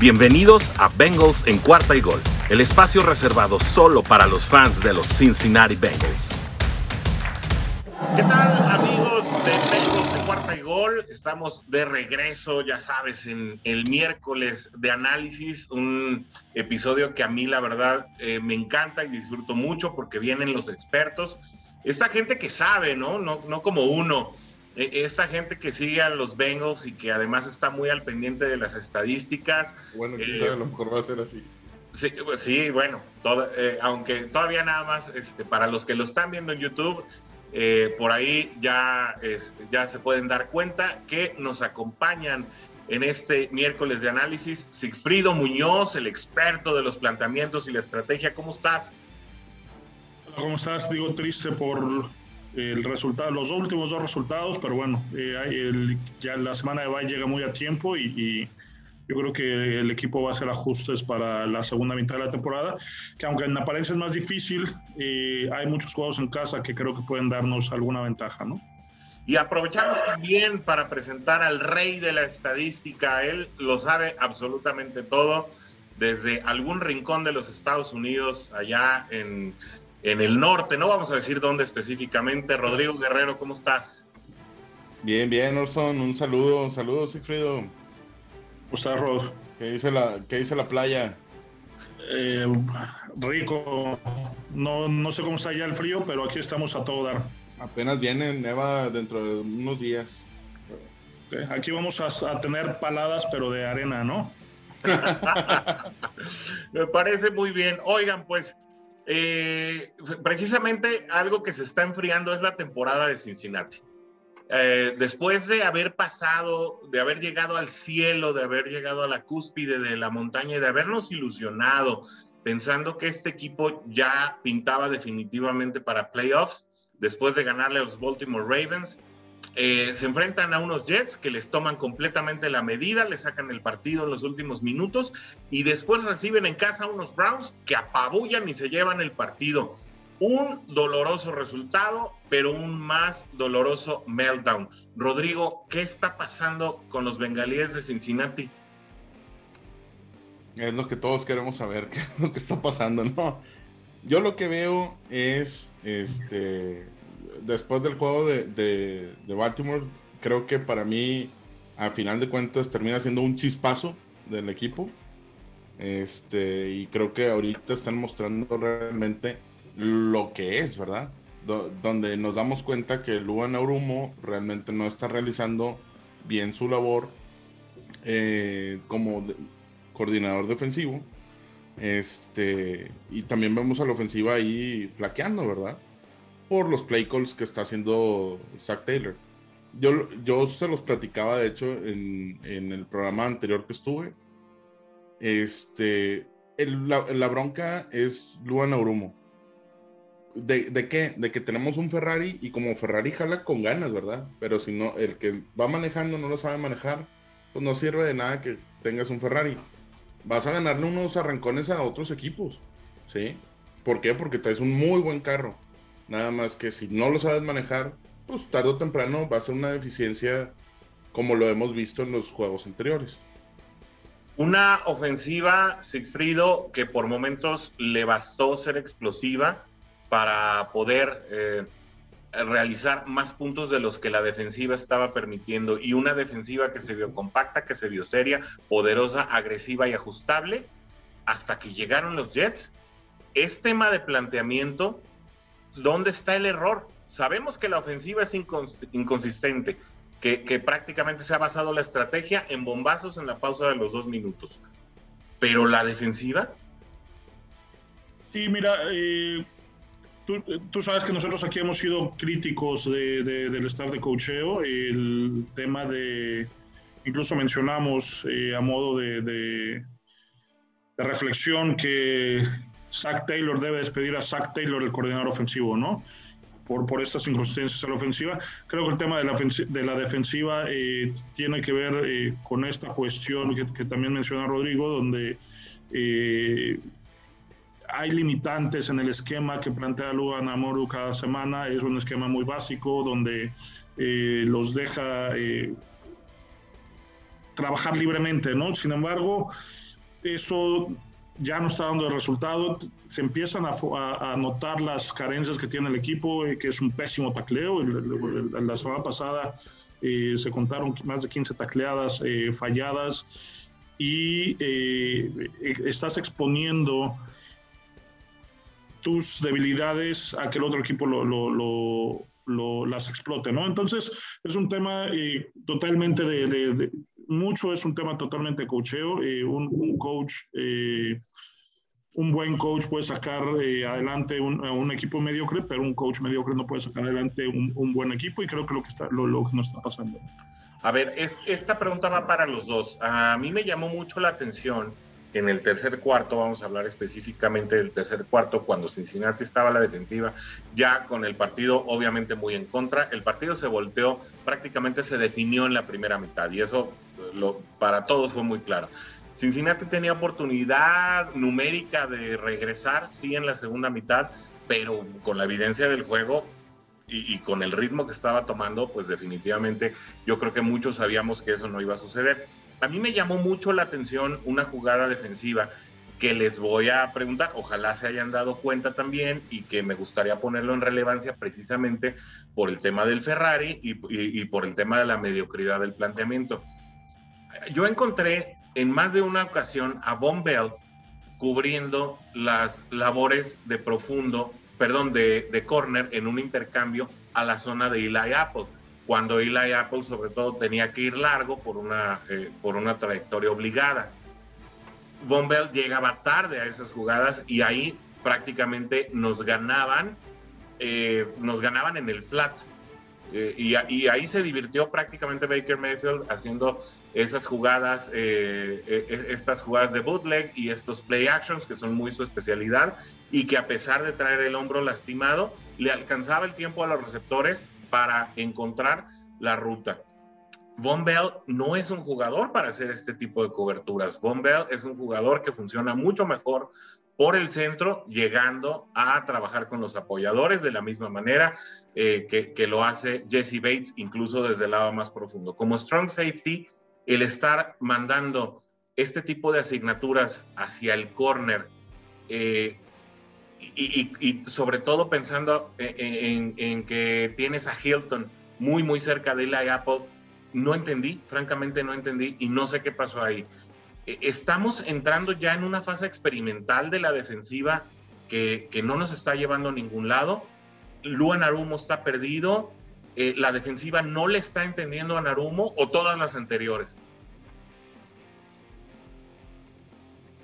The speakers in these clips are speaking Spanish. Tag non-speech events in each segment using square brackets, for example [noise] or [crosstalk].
Bienvenidos a Bengals en cuarta y gol, el espacio reservado solo para los fans de los Cincinnati Bengals. ¿Qué tal amigos de Bengals en cuarta y gol? Estamos de regreso, ya sabes, en el miércoles de análisis, un episodio que a mí la verdad eh, me encanta y disfruto mucho porque vienen los expertos, esta gente que sabe, ¿no? No, no como uno esta gente que sigue a los Bengals y que además está muy al pendiente de las estadísticas. Bueno, quién sabe, a lo mejor va a ser así. Sí, pues sí bueno, eh, aunque todavía nada más, este, para los que lo están viendo en YouTube, eh, por ahí ya, ya se pueden dar cuenta que nos acompañan en este miércoles de análisis Sigfrido Muñoz, el experto de los planteamientos y la estrategia. ¿Cómo estás? ¿cómo estás? Digo, triste por el resultado, los últimos dos resultados, pero bueno, eh, ya la semana de bye llega muy a tiempo y, yo creo que el equipo va a hacer ajustes para la segunda mitad de la temporada, que aunque en apariencia es más difícil, eh, hay muchos juegos en casa que creo que pueden darnos alguna ventaja, ¿no? Y aprovechamos también para presentar al rey de la estadística, él lo sabe absolutamente todo, desde algún rincón de los Estados Unidos, allá en en el norte, no vamos a decir dónde específicamente. Rodrigo Guerrero, ¿cómo estás? Bien, bien, Orson, un saludo, un saludo, Sigfrido. ¿Cómo estás, Rod? ¿Qué dice la, qué dice la playa? Eh, rico, no, no sé cómo está allá el frío, pero aquí estamos a todo dar. Apenas viene, neva dentro de unos días. Aquí vamos a, a tener paladas, pero de arena, ¿no? [laughs] Me parece muy bien. Oigan, pues eh, precisamente algo que se está enfriando es la temporada de Cincinnati. Eh, después de haber pasado, de haber llegado al cielo, de haber llegado a la cúspide de la montaña y de habernos ilusionado pensando que este equipo ya pintaba definitivamente para playoffs, después de ganarle a los Baltimore Ravens, eh, se enfrentan a unos Jets que les toman completamente la medida, le sacan el partido en los últimos minutos y después reciben en casa a unos Browns que apabullan y se llevan el partido. Un doloroso resultado, pero un más doloroso meltdown. Rodrigo, ¿qué está pasando con los bengalíes de Cincinnati? Es lo que todos queremos saber, [laughs] qué es lo que está pasando, ¿no? Yo lo que veo es, este, después del juego de, Baltimore, creo que para mí, a final de cuentas, termina siendo un chispazo del equipo. Este, y creo que ahorita están mostrando realmente lo que es, ¿verdad? donde nos damos cuenta que Luan Aurumo realmente no está realizando bien su labor eh, como coordinador defensivo. Este, y también vemos a la ofensiva ahí flaqueando, ¿verdad? Por los play calls que está haciendo Zach Taylor. Yo, yo se los platicaba, de hecho, en, el programa anterior que estuve. Este, la, bronca es Luan Aurumo. ¿De, ¿De, qué? De que tenemos un Ferrari y como Ferrari jala con ganas, ¿verdad? Pero si no, el que va manejando no lo sabe manejar, pues no sirve de nada que tengas un Ferrari. Vas a ganarle unos arrancones a otros equipos, ¿sí? ¿Por qué? Porque traes un muy buen carro Nada más que si no lo sabes manejar, pues tarde o temprano va a ser una deficiencia como lo hemos visto en los juegos anteriores. Una ofensiva, Sigfrido, que por momentos le bastó ser explosiva para poder eh, realizar más puntos de los que la defensiva estaba permitiendo y una defensiva que se vio compacta, que se vio seria, poderosa, agresiva y ajustable, hasta que llegaron los Jets. Es tema de planteamiento ¿dónde está el error? Sabemos que la ofensiva es inconsistente, que, prácticamente se ha basado la estrategia en bombazos en la pausa de los dos minutos. Pero la defensiva. Sí, mira, eh, tú, sabes que nosotros aquí hemos sido críticos del staff de cocheo. El tema de. Incluso mencionamos eh, a modo de, de reflexión que Zach Taylor debe despedir a Zach Taylor, el coordinador ofensivo, ¿no? Por, por estas circunstancias a la ofensiva. Creo que el tema de la, de la defensiva eh, tiene que ver eh, con esta cuestión que, también menciona Rodrigo, donde eh, hay limitantes en el esquema que plantea Lugan Amoru cada semana. Es un esquema muy básico donde los deja trabajar libremente, ¿no? Sin embargo, eso ya no está dando el resultado, se empiezan a, notar las carencias que tiene el equipo, eh, que es un pésimo tacleo. La semana pasada eh, se contaron más de 15 tacleadas eh, falladas y estás exponiendo tus debilidades a que el otro equipo lo, las explote, ¿no? Entonces, es un tema totalmente de, mucho es un tema totalmente de cocheo. un, un, coach un buen coach puede sacar eh, adelante un, un, equipo mediocre, pero un coach mediocre no puede sacar adelante un, un buen equipo y creo que lo que, está, lo, lo que nos está pasando. A ver, es, esta pregunta va para los dos. A mí me llamó mucho la atención en el tercer cuarto, vamos a hablar específicamente del tercer cuarto, cuando Cincinnati estaba a la defensiva, ya con el partido obviamente muy en contra, el partido se volteó, prácticamente se definió en la primera mitad y eso lo, para todos fue muy claro. Cincinnati tenía oportunidad numérica de regresar, sí, en la segunda mitad, pero con la evidencia del juego y, con el ritmo que estaba tomando, pues definitivamente yo creo que muchos sabíamos que eso no iba a suceder. A mí me llamó mucho la atención una jugada defensiva que les voy a preguntar, ojalá se hayan dado cuenta también y que me gustaría ponerlo en relevancia precisamente por el tema del Ferrari y, y por el tema de la mediocridad del planteamiento. Yo encontré en más de una ocasión a Von Bell cubriendo las labores de profundo, perdón, de, corner en un intercambio a la zona de Eli Apple, cuando Eli Apple sobre todo tenía que ir largo por una, eh, por una trayectoria obligada. Von Bell llegaba tarde a esas jugadas y ahí prácticamente nos ganaban, eh, nos ganaban en el flat. Eh, y, ahí se divirtió prácticamente Baker Mayfield haciendo esas jugadas, eh, eh, estas jugadas de bootleg y estos play actions que son muy su especialidad y que a pesar de traer el hombro lastimado, le alcanzaba el tiempo a los receptores para encontrar la ruta. Von Bell no es un jugador para hacer este tipo de coberturas. Von Bell es un jugador que funciona mucho mejor por el centro, llegando a trabajar con los apoyadores de la misma manera eh, que, que, lo hace Jesse Bates, incluso desde el lado más profundo. Como strong safety, el estar mandando este tipo de asignaturas hacia el corner eh, y, sobre todo pensando en, que tienes a Hilton muy, muy cerca de la Apple, no entendí, francamente no entendí y no sé qué pasó ahí. E, estamos entrando ya en una fase experimental de la defensiva que, no nos está llevando a ningún lado. Luan Arumo está perdido, eh, la defensiva no le está entendiendo a Narumo o todas las anteriores?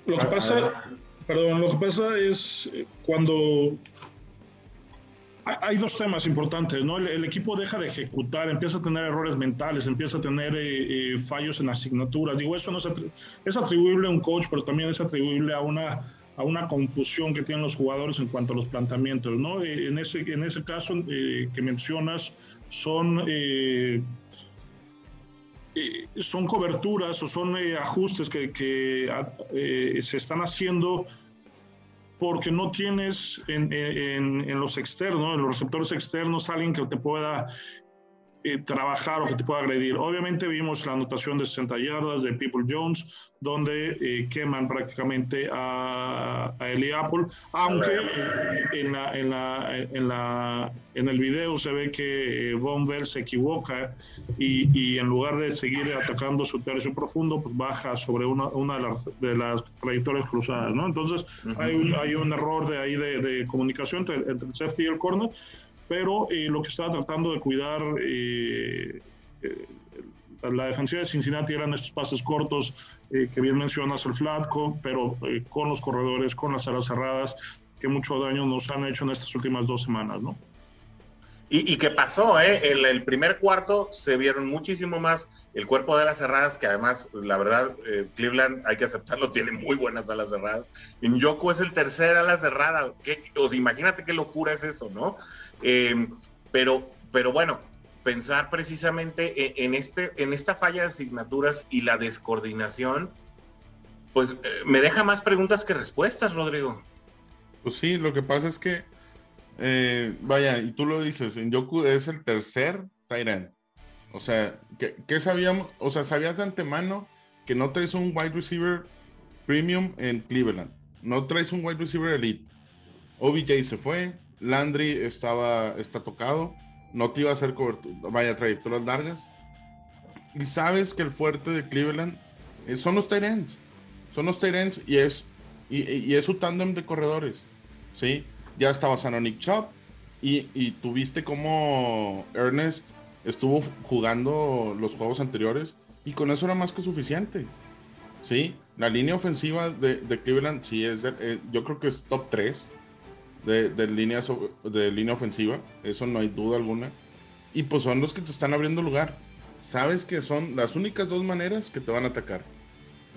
Lo que pasa, perdón, lo que pasa es eh, cuando hay dos temas importantes, ¿no? El, equipo deja de ejecutar, empieza a tener errores mentales, empieza a tener eh, fallos en asignaturas. Digo, eso no es, es, atribuible a un coach, pero también es atribuible a una, a una confusión que tienen los jugadores en cuanto a los planteamientos, ¿no? en, ese, en ese caso que mencionas, son, eh, eh, son coberturas o son eh, ajustes que, que se están haciendo porque no tienes en, en, en, los externos, en los receptores externos, alguien que te pueda eh, trabajar o que te pueda agredir. Obviamente vimos la anotación de 60 yardas de People Jones, donde eh, queman prácticamente a, a Eli Apple, aunque eh, en, la, en, la, en, la, en, el video se ve que Von Bell se equivoca y, y, en lugar de seguir atacando su tercio profundo, pues baja sobre una, una de, las, de las trayectorias cruzadas, ¿no? Entonces hay, un, hay un error de ahí de, de comunicación entre, entre el safety y el corner pero eh, lo que estaba tratando de cuidar eh, eh, la defensiva de Cincinnati eran estos pases cortos que bien mencionas el flat, pero con los corredores, con las alas cerradas, que mucho daño nos han hecho en estas últimas dos semanas, ¿no? Y, qué pasó, ¿eh? El, el, primer cuarto se vieron muchísimo más el cuerpo de alas cerradas, que además, la verdad, Cleveland, hay que aceptarlo, tiene muy buenas alas cerradas. En Yoko es el tercer ala cerrada. ¿Qué, o sea, imagínate qué locura es eso, ¿no? Em, pero, pero bueno, pensar precisamente e, en, este, en esta falla de asignaturas y la descoordinación, pues eh, me deja más preguntas que respuestas, Rodrigo. Pues sí, lo que pasa es que, eh, vaya, y tú lo dices, en Yoku es el tercer Tyrant. O sea, ¿qué, sabíamos? O sea, ¿sabías de antemano que no traes un wide receiver premium en Cleveland. No traes un wide receiver elite. OBJ se fue, Landry estaba, está tocado, no te iba a hacer cobertura, vaya trayectorias largas. Y sabes que el fuerte de Cleveland son los tight. Son los tight y es, y, es su tándem de corredores. ¿sí? Ya estaba Sanonic Chop y, y tuviste como Ernest estuvo jugando los juegos anteriores y con eso era más que suficiente. ¿sí? La línea ofensiva de, de Cleveland, sí, es eh, yo creo que es top 3 de, de, línea, de línea ofensiva, eso no hay duda alguna. Y pues son los que te están abriendo lugar. Sabes que son las únicas dos maneras que te van a atacar,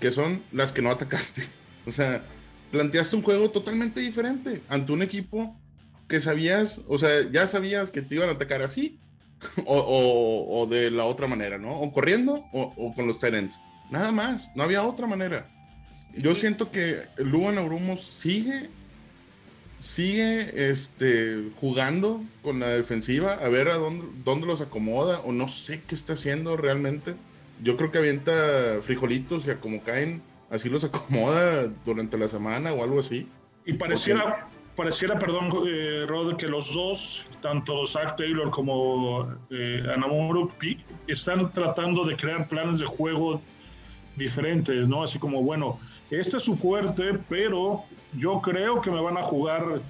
que son las que no atacaste. [laughs] O sea, planteaste un juego totalmente diferente ante un equipo que sabías, o sea, ya sabías que te iban a atacar así [laughs] o, o, de la otra manera, ¿no? O corriendo o, con los Terence. Nada más, no había otra manera. Yo siento que Luan Aurumos sigue sigue este, jugando con la defensiva, a ver a dónde, dónde los acomoda, o no sé qué está haciendo realmente. Yo creo que avienta frijolitos y como caen, así los [laughs] acomoda durante la semana o algo así. Y pareciera, pareciera perdón, eh, Rod, que los dos, tanto Zach Taylor como eh, Anamuru, están tratando de crear planes de juego diferentes, ¿no? Así como, bueno, este es su fuerte, pero yo creo que me van a jugar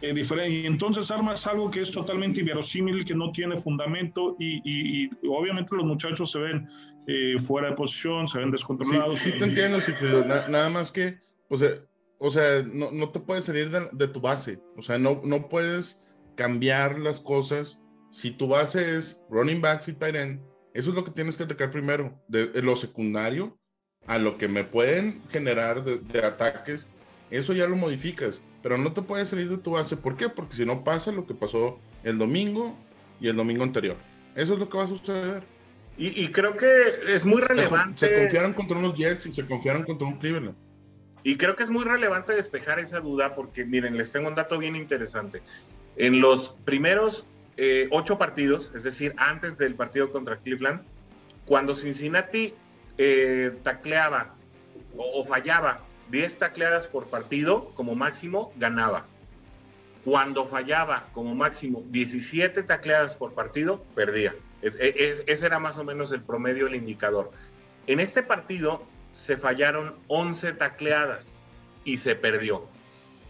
eh, diferente. Y entonces armas algo que es totalmente inverosímil, que no tiene fundamento y, obviamente los muchachos se ven eh, fuera de posición, se ven descontrolados. Sí, te entiendo, sí, nada más que, o sea, o sea no, no te puedes salir de, tu base, o sea, no, no puedes cambiar las cosas. Si tu base es running backs y tight end, eso es lo que tienes que atacar primero. de lo secundario, a lo que me pueden generar de, ataques, eso ya lo modificas. Pero no te puedes salir de tu base. ¿Por qué? Porque si no pasa lo que pasó el domingo y el domingo anterior. Eso es lo que va a suceder. Y, creo que es muy relevante. Se, confiaron contra unos Jets y se confiaron contra un Cleveland. Y creo que es muy relevante despejar esa duda porque, miren, les tengo un dato bien interesante. En los primeros eh, ocho partidos, es decir, antes del partido contra Cleveland, cuando Cincinnati eh, tacleaba o, fallaba 10 tacleadas por partido, como máximo, ganaba. Cuando fallaba como máximo 17 tacleadas por partido, perdía. ese era más o menos el promedio, el indicador. En este partido se fallaron 11 tacleadas y se perdió.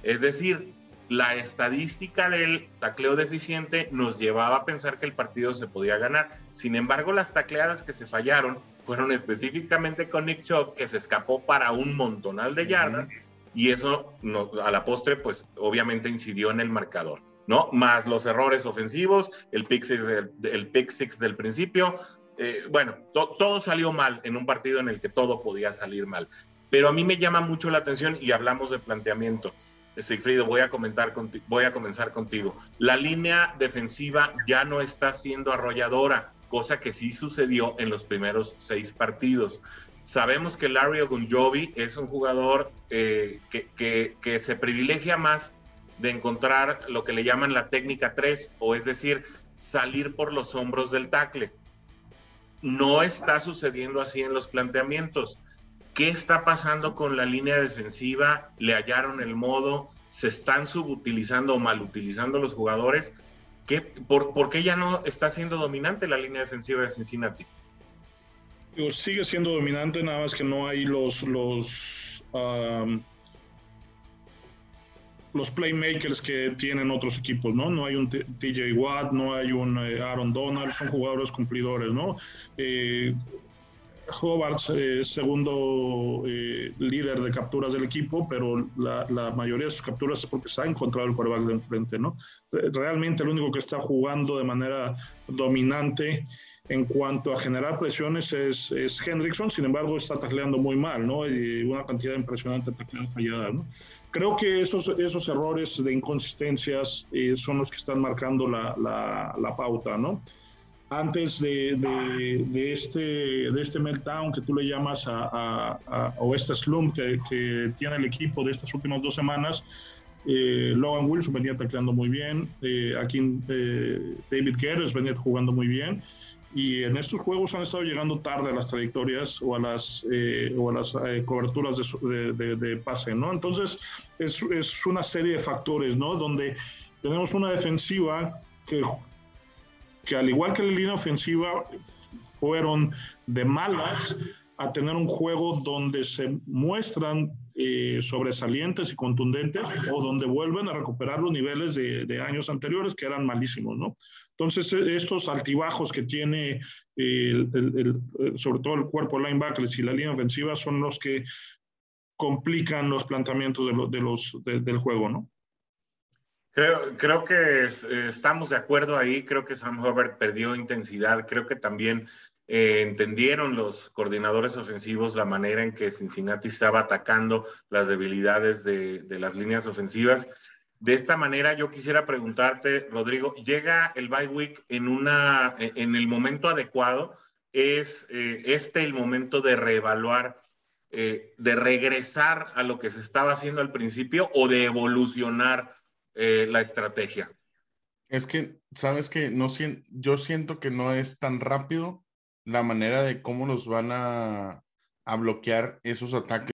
Es decir, la estadística del tacleo deficiente nos llevaba a pensar que el partido se podía ganar. Sin embargo, las tacleadas que se fallaron fueron específicamente con Nick Chubb, que se escapó para un montonal de yardas, y eso a la postre, pues obviamente incidió en el marcador, ¿no? Más los errores ofensivos, el pick six del, el pick six del principio, eh, bueno, todo salió mal en un partido en el que todo podía salir mal. Pero a mí me llama mucho la atención y hablamos de planteamiento. Sigfrido, voy a, comentar voy a comenzar contigo. La línea defensiva ya no está siendo arrolladora cosa que sí sucedió en los primeros seis partidos. Sabemos que Larry Ogunjobi es un jugador eh, que, se privilegia más de encontrar lo que le llaman la técnica 3, o es decir, salir por los hombros del tackle. No está sucediendo así en los planteamientos. ¿Qué está pasando con la línea defensiva? ¿Le hallaron el modo? ¿Se están subutilizando o malutilizando los jugadores? Por, qué ya no está siendo dominante la línea defensiva de Cincinnati? sigue siendo dominante, nada más que no hay los, los, los playmakers que tienen otros equipos, ¿no? No hay un TJ Watt, no hay un eh, Aaron Donald, son jugadores cumplidores, ¿no? Eh, Hobart es segundo eh, líder de capturas del equipo, pero la, mayoría de sus capturas es porque se ha encontrado el quarterback de enfrente, ¿no? Realmente el único que está jugando de manera dominante en cuanto a generar presiones es, Hendrickson, sin embargo está tacleando muy mal, ¿no? Una cantidad impresionante de tacleadas falladas, ¿no? Creo que esos, esos errores de inconsistencias eh, son los que están marcando la, la, la pauta, ¿no? Antes de, de, este, de este meltdown que tú le llamas a, o este slump que, que, tiene el equipo de estas últimas dos semanas, eh, Logan Wilson venía tacleando muy bien, eh, aquí eh, David Guerres venía jugando muy bien, y en estos juegos han estado llegando tarde a las trayectorias o a las, eh, o a las eh, coberturas de, de, de, pase, ¿no? Entonces, es, es, una serie de factores, ¿no? Donde tenemos una defensiva que, que al igual que la línea ofensiva, fueron de malas a tener un juego donde se muestran eh, sobresalientes y contundentes o donde vuelven a recuperar los niveles de, años anteriores que eran malísimos, ¿no? Entonces, e, estos altibajos que tiene el, sobre todo el cuerpo linebackers y la línea ofensiva son los que complican los planteamientos de, lo, de los, de, del juego, ¿no? Creo, creo que estamos de acuerdo ahí. Creo que Sam Hubbard perdió intensidad. Creo que también eh, entendieron los coordinadores ofensivos la manera en que Cincinnati estaba atacando las debilidades de, de, las líneas ofensivas. De esta manera, yo quisiera preguntarte, Rodrigo, ¿llega el bye week en, una, en el momento adecuado? ¿Es eh, este el momento de reevaluar, eh, de regresar a lo que se estaba haciendo al principio o de evolucionar eh, la estrategia? Es que, sabes que no yo siento que no es tan rápido la manera de cómo nos van a, a bloquear esos ataques.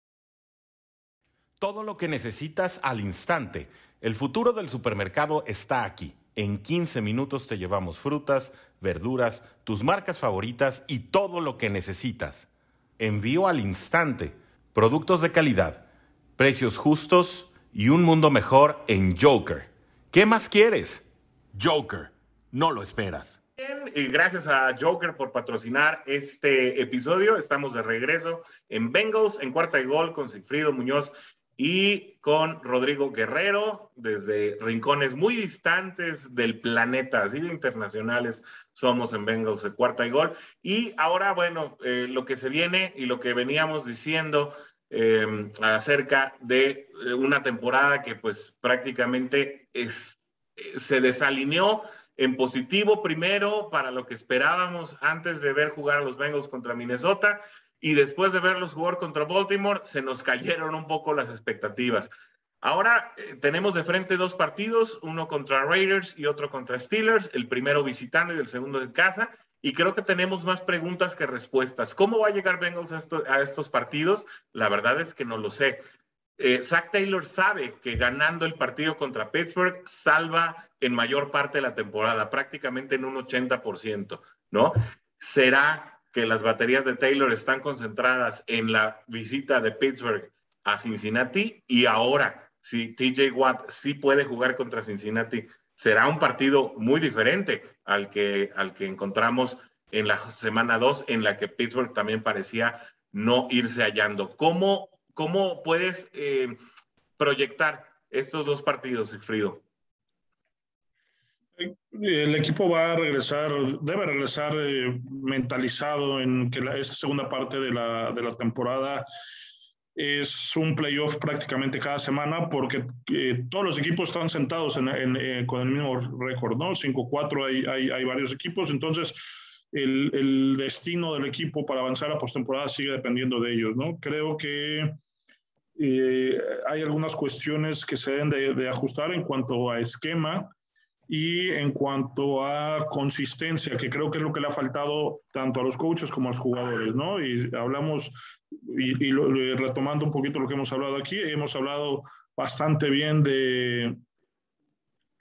Todo lo que necesitas al instante. El futuro del supermercado está aquí. En 15 minutos te llevamos frutas, verduras, tus marcas favoritas y todo lo que necesitas. Envío al instante. Productos de calidad, precios justos y un mundo mejor en Joker. ¿Qué más quieres? Joker, no lo esperas. Bien, y gracias a Joker por patrocinar este episodio. Estamos de regreso en Bengals, en cuarta y gol con Sigfrido Muñoz y con Rodrigo Guerrero desde rincones muy distantes del planeta, así de internacionales somos en Bengals de cuarta y gol. Y ahora, bueno, eh, lo que se viene y lo que veníamos diciendo eh, acerca de una temporada que pues prácticamente es, se desalineó en positivo primero para lo que esperábamos antes de ver jugar a los Bengals contra Minnesota y después de verlos jugar contra Baltimore se nos cayeron un poco las expectativas. Ahora eh, tenemos de frente dos partidos, uno contra Raiders y otro contra Steelers, el primero visitando y el segundo en casa, y creo que tenemos más preguntas que respuestas. ¿Cómo va a llegar Bengals a, esto, a estos partidos? La verdad es que no lo sé. Eh, Zach Taylor sabe que ganando el partido contra Pittsburgh salva en mayor parte de la temporada, prácticamente en un 80%, ¿no? ¿Será que las baterías de Taylor están concentradas en la visita de Pittsburgh a Cincinnati y ahora, si TJ Watt sí puede jugar contra Cincinnati, será un partido muy diferente al que, al que encontramos en la semana 2, en la que Pittsburgh también parecía no irse hallando. ¿Cómo, cómo puedes eh, proyectar estos dos partidos, Sigfrido? El equipo va a regresar, debe regresar eh, mentalizado en que la, esta segunda parte de la, de la temporada es un playoff prácticamente cada semana porque eh, todos los equipos están sentados en, en, eh, con el mismo récord, ¿no? 5-4 hay, hay, hay, varios equipos, entonces el, el, destino del equipo para avanzar a postemporada sigue dependiendo de ellos, ¿no? Creo que eh, hay algunas cuestiones que se deben de, de ajustar en cuanto a esquema y en cuanto a consistencia, que creo que es lo que le ha faltado tanto a los coaches como a los jugadores, ¿no? Y hablamos, y, y lo, retomando un poquito lo que hemos hablado aquí, hemos hablado bastante bien de,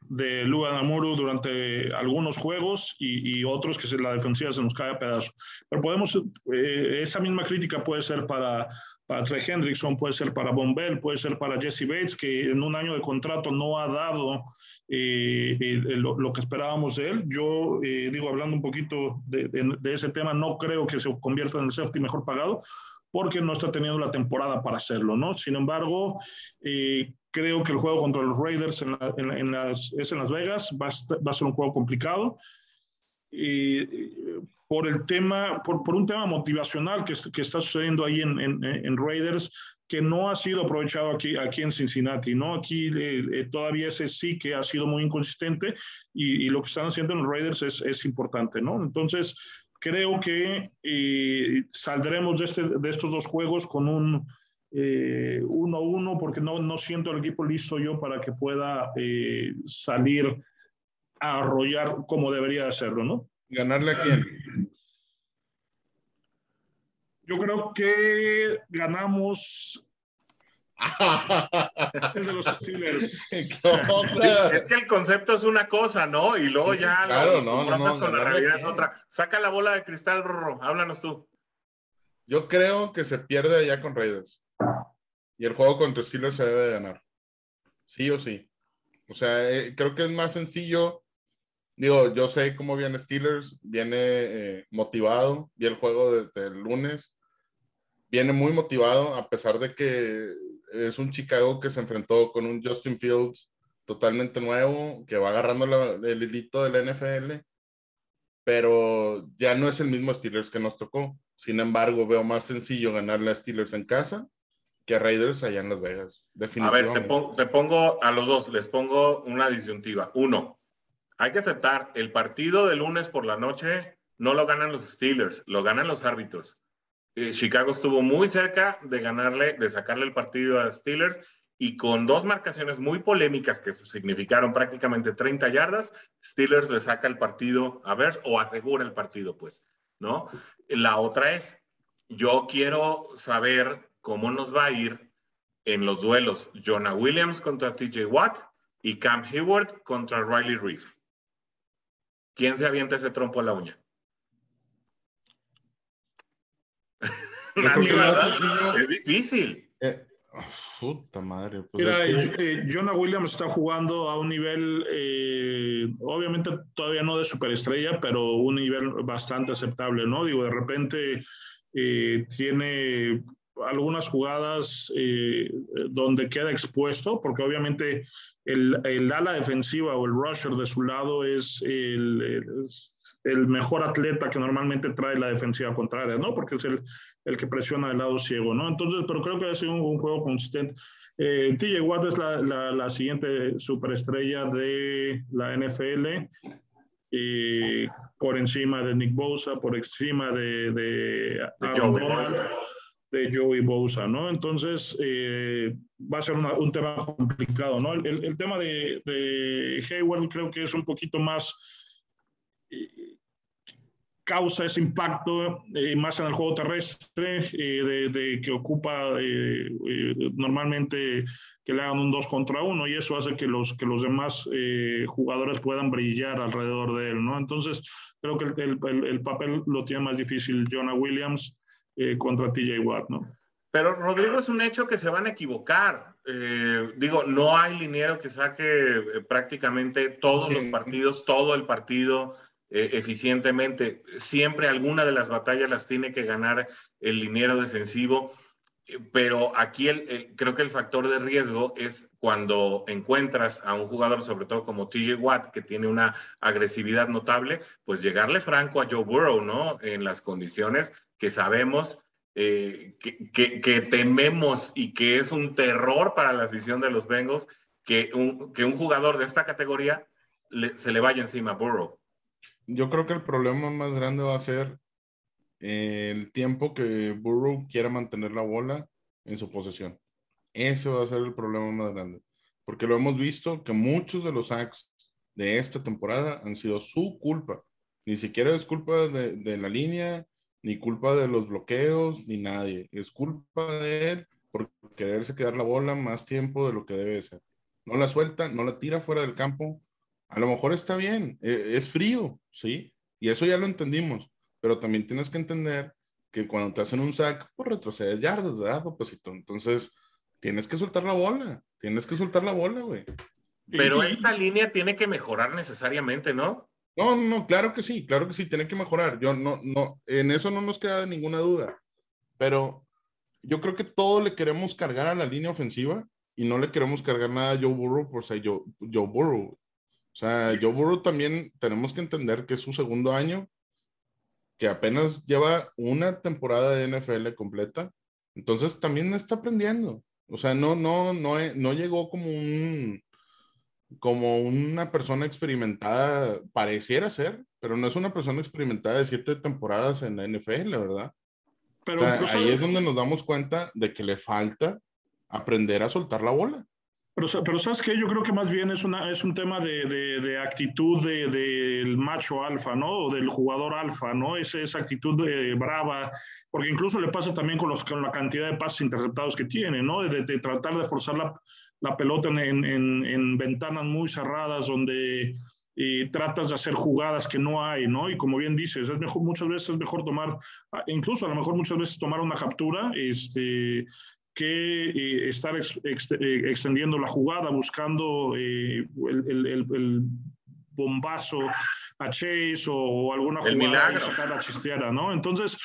de Luga Namuru durante algunos juegos y, y, otros que la defensiva se nos cae a pedazos. Pero podemos, eh, esa misma crítica puede ser para, para Trey Hendrickson, puede ser para Bombell, puede ser para Jesse Bates, que en un año de contrato no ha dado eh, eh, lo, lo, que esperábamos de él. Yo eh, digo, hablando un poquito de, de, de, ese tema, no creo que se convierta en el safety mejor pagado porque no está teniendo la temporada para hacerlo, ¿no? Sin embargo, eh, creo que el juego contra los Raiders en, la, en, en las, es en Las Vegas, va a, va a ser un juego complicado. Y por el tema, por, por un tema motivacional que, que, está sucediendo ahí en, en, Raiders, que no ha sido aprovechado aquí, aquí en Cincinnati, ¿no? Aquí eh, eh, todavía ese sí que ha sido muy inconsistente y, y, lo que están haciendo en los Raiders es, es importante, ¿no? Entonces, creo que eh, saldremos de, este, de, estos dos juegos con un 1-1 eh, porque no, no siento el equipo listo yo para que pueda eh, salir a arrollar como debería hacerlo, ¿no? ¿Ganarle a quién? Yo creo que ganamos [laughs] el de los Steelers. es que el concepto es una cosa, ¿no? Y luego ya claro, no, no, con la realidad es otra. Saca la bola de cristal, Rorro, háblanos tú. Yo creo que se pierde allá con Raiders. Y el juego contra Steelers se debe de ganar. Sí o sí. O sea, eh, creo que es más sencillo. Digo, yo sé cómo viene Steelers, viene eh, motivado, vi el juego desde el lunes, viene muy motivado, a pesar de que es un Chicago que se enfrentó con un Justin Fields totalmente nuevo, que va agarrando el hilito de la NFL, pero ya no es el mismo Steelers que nos tocó. Sin embargo, veo más sencillo ganarle a Steelers en casa que a Raiders allá en Las Vegas. A ver, te, te pongo a los dos, les pongo una disyuntiva. Uno, hay que aceptar, el partido de lunes por la noche no lo ganan los Steelers, lo ganan los árbitros. Eh, Chicago estuvo muy cerca de ganarle, de sacarle el partido a Steelers y con dos marcaciones muy polémicas que significaron prácticamente 30 yardas, Steelers le saca el partido a ver o asegura el partido, pues, ¿no? La otra es, yo quiero saber cómo nos va a ir en los duelos Jonah Williams contra TJ Watt y Cam Hayward contra Riley Reese. ¿Quién se avienta ese trompo a la uña? Es difícil. Eh, puta madre. Pues Mira, eh, Jonah Williams está jugando a un nivel, eh, obviamente todavía no de superestrella, pero un nivel bastante aceptable, ¿no? Digo, de repente tiene algunas jugadas donde queda expuesto, porque obviamente el, el, ala defensiva o el rusher de su lado es el, el, mejor atleta que normalmente trae la defensiva contraria, ¿no? Porque es el, el que presiona del lado ciego, ¿no? Entonces, pero creo que ha sido un, juego consistente. Eh, TJ Watt es la, la, siguiente superestrella de la NFL, eh, por encima de Nick Bosa, por encima de, de, de Joey Bosa, ¿no? Entonces, eh, va a ser un tema complicado, ¿no? El, el tema de, de, Hayward creo que es un poquito más causa ese impacto eh, más en el juego terrestre, eh, de, que ocupa eh, normalmente que le hagan un 2 contra 1 y eso hace que los, que los demás jugadores puedan brillar alrededor de él, ¿no? Entonces, creo que el, el, el papel lo tiene más difícil Jonah Williams contra TJ Watt, ¿no? Pero Rodrigo es un hecho que se van a equivocar. digo, no hay liniero que saque prácticamente todos los partidos, todo el partido eh, eficientemente. Siempre alguna de las batallas las tiene que ganar el liniero defensivo, eh, pero aquí el, creo que el factor de riesgo es cuando encuentras a un jugador, sobre todo como TJ Watt, que tiene una agresividad notable, pues llegarle franco a Joe Burrow, ¿no? En las condiciones que sabemos eh, que, tememos y que es un terror para la afición de los Bengals que un, que un jugador de esta categoría se le vaya encima a Burrow yo creo que el problema más grande va a ser el tiempo que Burrow quiera mantener la bola en su posesión. Ese va a ser el problema más grande. Porque lo hemos visto que muchos de los sacks de esta temporada han sido su culpa. Ni siquiera es culpa de, de la línea, ni culpa de los bloqueos, ni nadie. Es culpa de él por quererse quedar la bola más tiempo de lo que debe ser. No la suelta, no la tira fuera del campo a lo mejor está bien, e, es frío, ¿sí? Y eso ya lo entendimos, pero también tienes que entender que cuando te hacen un sack, pues retrocedes yardas, ¿verdad, papacito? Entonces, tienes que soltar la bola, tienes que soltar la bola, güey. Pero esta línea tiene que mejorar necesariamente, ¿no? No, no, claro que sí, claro que sí, tiene que mejorar. Yo no, no, en eso no nos queda ninguna duda. Pero yo creo que todo le queremos cargar a la línea ofensiva y no le queremos cargar nada a Joe Burrow por ser Joe, Joe Burrow. O sea, Joe Burrow también tenemos que entender que es su segundo año, que apenas lleva una temporada de NFL completa, entonces también está aprendiendo. O sea, no, no, no, no llegó como un, como una persona experimentada, pareciera ser, pero no es una persona experimentada de siete temporadas en la NFL, ¿verdad? Pero ahí es donde nos damos cuenta de que le falta aprender a soltar la bola. Pero, pero sabes que yo creo que más bien es, una, es un tema de, de, actitud del de, macho alfa, ¿no? O del jugador alfa, ¿no? Esa, esa actitud de, brava, porque incluso le pasa también con, los, con la cantidad de pases interceptados que tiene, ¿no? De, tratar de forzar la, la pelota en, en, en, ventanas muy cerradas donde y tratas de hacer jugadas que no hay, ¿no? Y como bien dices, es mejor, muchas veces es mejor tomar, ah, incluso a lo mejor muchas veces tomar una captura, este, que eh, estar eh, extendiendo la jugada, buscando eh, el, el, el, bombazo a Chase o, alguna jugada sacar la chisteara, ¿no? Entonces,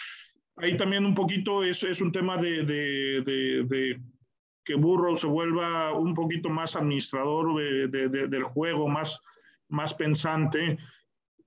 ahí también un poquito es, es un tema de, de, de, que Burrow se vuelva un poquito más administrador del juego, más más pensante,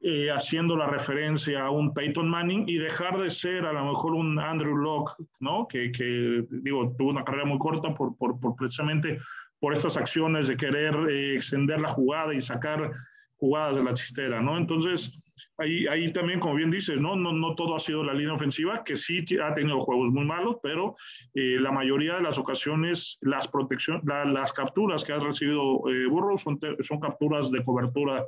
eh, haciendo la referencia a un Peyton Manning y dejar de ser a lo mejor un Andrew Locke, ¿no? Que, que digo, tuvo una carrera muy corta por, por, por precisamente por estas acciones de querer eh, extender la jugada y sacar jugadas de la chistera, ¿no? Entonces, ahí, ahí también, como bien dices, ¿no? No, no todo ha sido la línea ofensiva, que sí ha tenido juegos muy malos, pero eh, la mayoría de las ocasiones, las, protección, las capturas que ha recibido eh, son, son capturas de cobertura,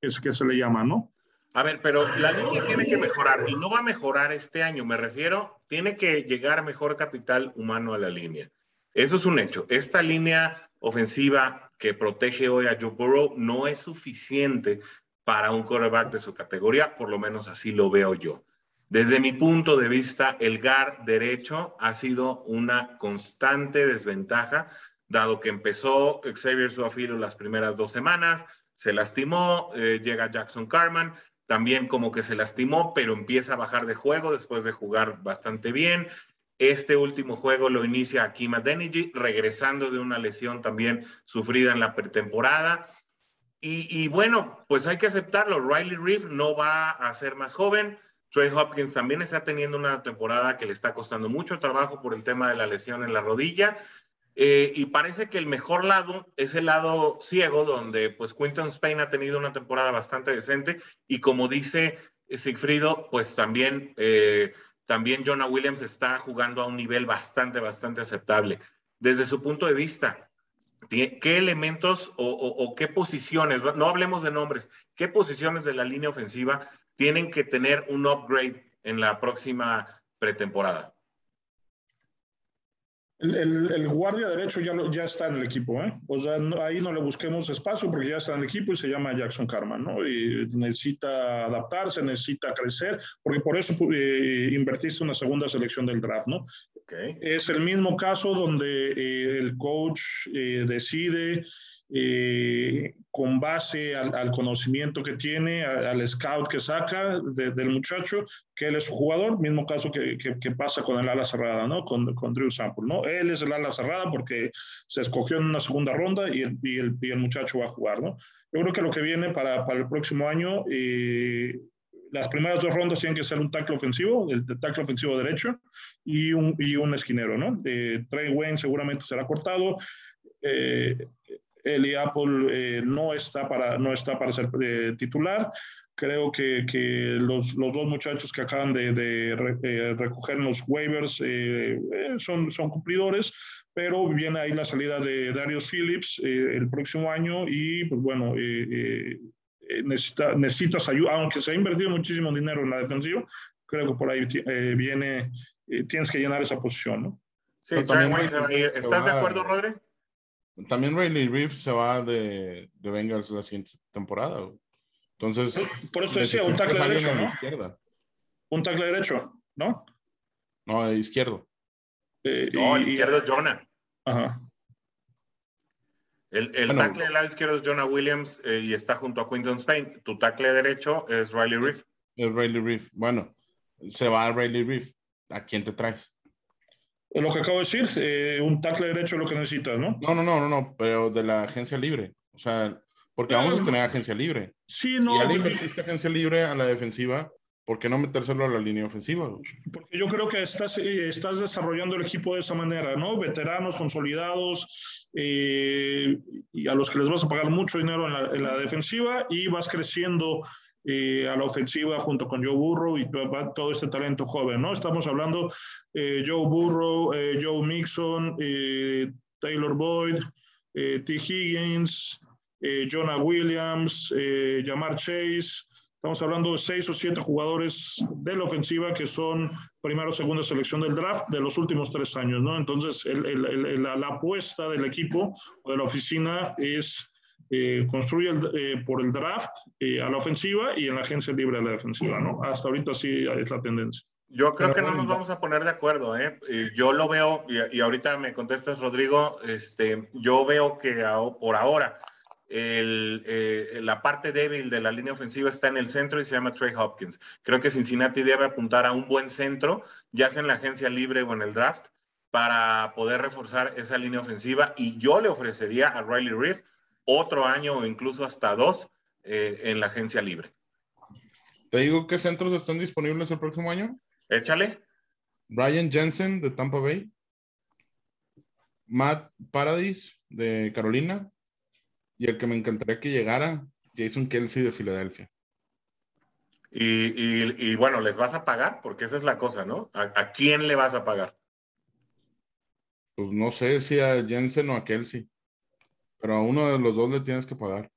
es que se le llama, ¿no? A ver, pero la línea tiene que mejorar y no va a mejorar este año, me refiero, tiene que llegar mejor capital humano a la línea. Eso es un hecho. Esta línea ofensiva que protege hoy a Joe Burrow no es suficiente para un quarterback de su categoría, por lo menos así lo veo yo. Desde mi punto de vista, el guard derecho ha sido una constante desventaja, dado que empezó Xavier Suafilo las primeras dos semanas, se lastimó, eh, llega Jackson Carman, también como que se lastimó, pero empieza a bajar de juego después de jugar bastante bien. Este último juego lo inicia Akima Deniji, regresando de una lesión también sufrida en la pretemporada. Y, bueno, pues hay que aceptarlo. Riley Reef no va a ser más joven. Trey Hopkins también está teniendo una temporada que le está costando mucho trabajo por el tema de la lesión en la rodilla. Eh, y parece que el mejor lado es el lado ciego, donde pues Quinton Spain ha tenido una temporada bastante decente. Y como dice Sigfrido, pues también, eh, también Jonah Williams está jugando a un nivel bastante, bastante aceptable. Desde su punto de vista, ¿Qué elementos o, qué posiciones, no hablemos de nombres, qué posiciones de la línea ofensiva tienen que tener un upgrade en la próxima pretemporada? El, guardia derecho ya, ya está en el equipo, ¿eh? O sea, ahí no le busquemos espacio porque ya está en el equipo y se llama Jackson Carman, ¿no? Y necesita adaptarse, necesita crecer, porque por eso eh, invertiste una segunda selección del draft, ¿no? Es el mismo caso donde eh, el coach eh, decide eh, con base al, conocimiento que tiene, al, scout que saca del muchacho, que él es su jugador, mismo caso que, que, pasa con el ala cerrada, ¿no? Con, con, Drew Sample, ¿no? Él es el ala cerrada porque se escogió en una segunda ronda y el, y el, y el muchacho va a jugar, ¿no? Yo creo que lo que viene para, para el próximo año las primeras dos rondas tienen que ser un tackle ofensivo, el, tackle ofensivo derecho y un, y un esquinero, ¿no? Eh, Trey Wayne seguramente será cortado. Eh, Eli Apple eh, no, está para, no está para ser eh, titular. Creo que, que los, los, dos muchachos que acaban de, de recoger los waivers son, son cumplidores, pero viene ahí la salida de Darius Phillips el próximo año y, pues bueno, eh, necesita, necesitas ayuda, aunque se ha invertido muchísimo dinero en la defensiva, creo que por ahí eh, viene, eh, tienes que llenar esa posición, ¿no? Sí, también ¿Estás de acuerdo, Rodri? También Riley Reef se va de, de Bengals la siguiente temporada. Entonces, por eso decía un tackle derecho, ¿no? Izquierda. Un tackle derecho, ¿no? No, izquierdo. no, izquierdo Jonah. Ajá. El, el tackle del lado izquierdo es Jonah Williams eh, y está junto a Quinton Spain. Tu tackle derecho es Riley Reef. Es Riley Reef. Bueno, se va a Riley Reef. ¿A quién te traes? Lo que acabo de decir, eh, un tackle derecho es lo que necesitas, ¿no? No, no, no, no, no, pero de la agencia libre. O sea, porque vamos a tener agencia libre. Sí, no. Y ya le invertiste agencia libre a la defensiva. ¿Por qué no metérselo a la línea ofensiva? Porque yo creo que estás, eh, estás desarrollando el equipo de esa manera, ¿no? Veteranos consolidados, eh, y a los que les vas a pagar mucho dinero en la, defensiva y vas creciendo eh, a la ofensiva junto con Joe Burrow y todo este talento joven, ¿no? Estamos hablando eh, Joe Burrow, Joe Mixon, Taylor Boyd, T. Higgins, Jonah Williams, Jamar Chase. Estamos hablando de seis o siete jugadores de la ofensiva que son primera o segunda selección del draft de los últimos tres años, ¿no? Entonces, la, apuesta del equipo o de la oficina es eh, construye eh, por el draft eh, a la ofensiva y en la agencia libre a la defensiva, ¿no? Hasta ahorita sí es la tendencia. Yo creo que no nos vamos a poner de acuerdo, ¿eh? Yo lo veo, y, ahorita me contestas, Rodrigo, este, yo veo que por ahora el, la parte débil de la línea ofensiva está en el centro y se llama Trey Hopkins. Creo que Cincinnati debe apuntar a un buen centro, ya sea en la agencia libre o en el draft, para poder reforzar esa línea ofensiva. Y yo le ofrecería a Riley Reef otro año o incluso hasta dos eh, en la agencia libre. ¿Te digo qué centros están disponibles el próximo año? Échale. Brian Jensen de Tampa Bay. Matt Paradis de Carolina. Y el que me encantaría que llegara, Jason Kelsey de Filadelfia. Y, bueno, les vas a pagar, porque esa es la cosa, ¿no? ¿A, quién le vas a pagar? Pues no sé si a Jensen o a Kelsey. Pero a uno de los dos le tienes que pagar.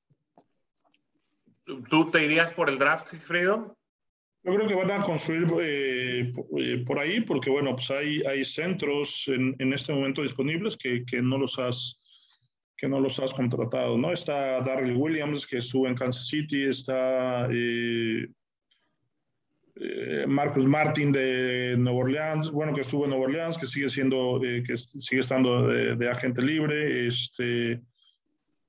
¿Tú te irías por el draft, Fredo? Yo creo que van a construir eh, eh, por ahí, porque bueno, pues hay, hay centros en, en este momento disponibles que, que, no los has que no los has contratado, ¿no? Está Darryl Williams, que sube en Kansas City, está eh, Marcus Martin de Nueva Orleans, bueno, que estuvo en Nueva Orleans, que sigue siendo, que sigue estando de, de, agente libre, este,